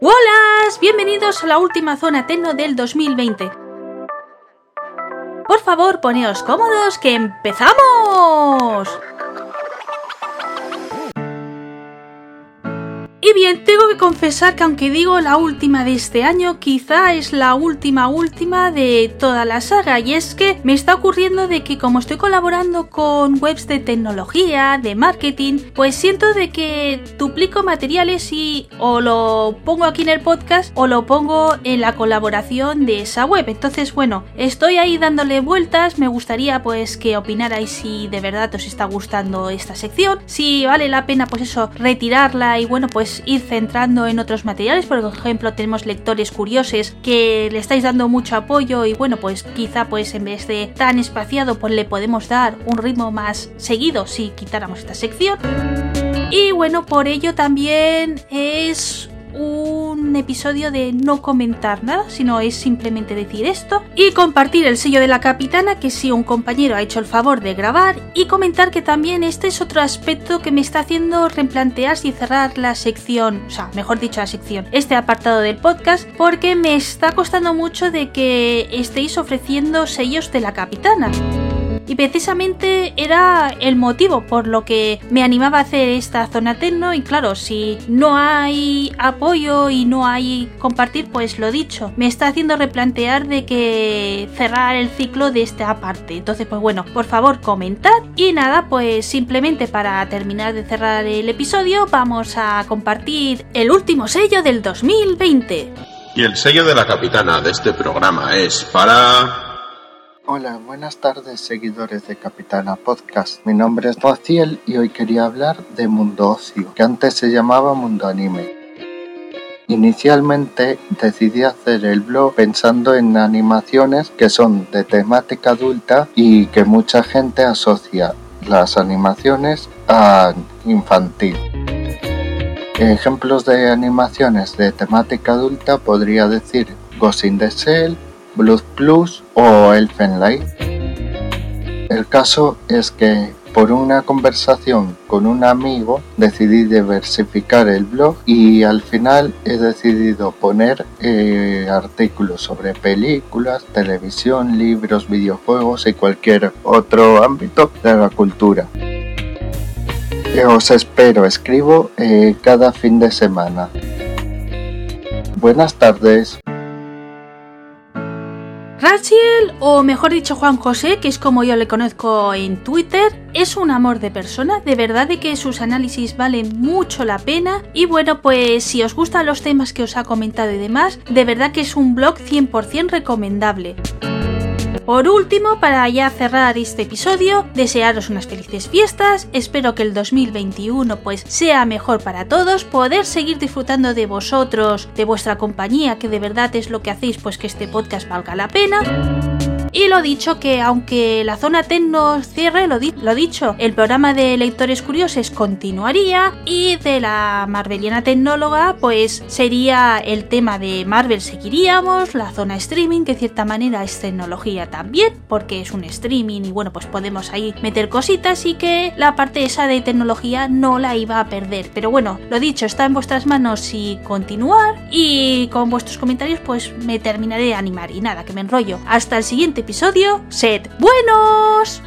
¡Hola! Bienvenidos a la última zona Tecno del 2020. Por favor, poneos cómodos que empezamos. Bien, tengo que confesar que aunque digo la última de este año, quizá es la última última de toda la saga. Y es que me está ocurriendo de que como estoy colaborando con webs de tecnología, de marketing, pues siento de que duplico materiales y o lo pongo aquí en el podcast o lo pongo en la colaboración de esa web. Entonces, bueno, estoy ahí dándole vueltas. Me gustaría pues que opinarais si de verdad os está gustando esta sección. Si vale la pena pues eso, retirarla y bueno, pues ir centrando en otros materiales. Por ejemplo, tenemos lectores curiosos que le estáis dando mucho apoyo y bueno, pues quizá pues en vez de tan espaciado, pues le podemos dar un ritmo más seguido si quitáramos esta sección. Y bueno, por ello también es un episodio de no comentar nada, sino es simplemente decir esto y compartir el sello de la capitana que si un compañero ha hecho el favor de grabar y comentar que también este es otro aspecto que me está haciendo replantear y cerrar la sección, o sea, mejor dicho la sección, este apartado del podcast porque me está costando mucho de que estéis ofreciendo sellos de la capitana y precisamente era el motivo por lo que me animaba a hacer esta zona tecno y claro, si no hay apoyo y no hay compartir, pues lo dicho, me está haciendo replantear de que cerrar el ciclo de esta parte. Entonces, pues bueno, por favor, comentad y nada, pues simplemente para terminar de cerrar el episodio, vamos a compartir el último sello del 2020. Y el sello de la capitana de este programa es para Hola, buenas tardes seguidores de Capitana Podcast. Mi nombre es Raciel y hoy quería hablar de Mundo Ocio, que antes se llamaba Mundo Anime. Inicialmente decidí hacer el blog pensando en animaciones que son de temática adulta y que mucha gente asocia las animaciones a infantil. Ejemplos de animaciones de temática adulta podría decir Ghost in the Blood Plus o Elfenlight. El caso es que por una conversación con un amigo decidí diversificar el blog y al final he decidido poner eh, artículos sobre películas, televisión, libros, videojuegos y cualquier otro ámbito de la cultura. Os espero, escribo eh, cada fin de semana. Buenas tardes. Rachel, o mejor dicho Juan José, que es como yo le conozco en Twitter, es un amor de persona, de verdad de que sus análisis valen mucho la pena y bueno, pues si os gustan los temas que os ha comentado y demás, de verdad que es un blog 100% recomendable. Por último, para ya cerrar este episodio, desearos unas felices fiestas, espero que el 2021 pues sea mejor para todos, poder seguir disfrutando de vosotros, de vuestra compañía, que de verdad es lo que hacéis pues que este podcast valga la pena. Y lo dicho, que aunque la zona Tecno cierre, lo, dicho, el programa de lectores curiosos continuaría y de la Marveliana Tecnóloga, pues sería el tema de Marvel seguiríamos, la zona streaming, que de cierta manera es tecnología también, porque es un streaming y bueno, pues podemos ahí meter cositas y que la parte esa de tecnología no la iba a perder. Pero bueno, lo dicho, está en vuestras manos si continuar y con vuestros comentarios pues me terminaré de animar y nada, que me enrollo. Hasta el siguiente episodio, sed buenos.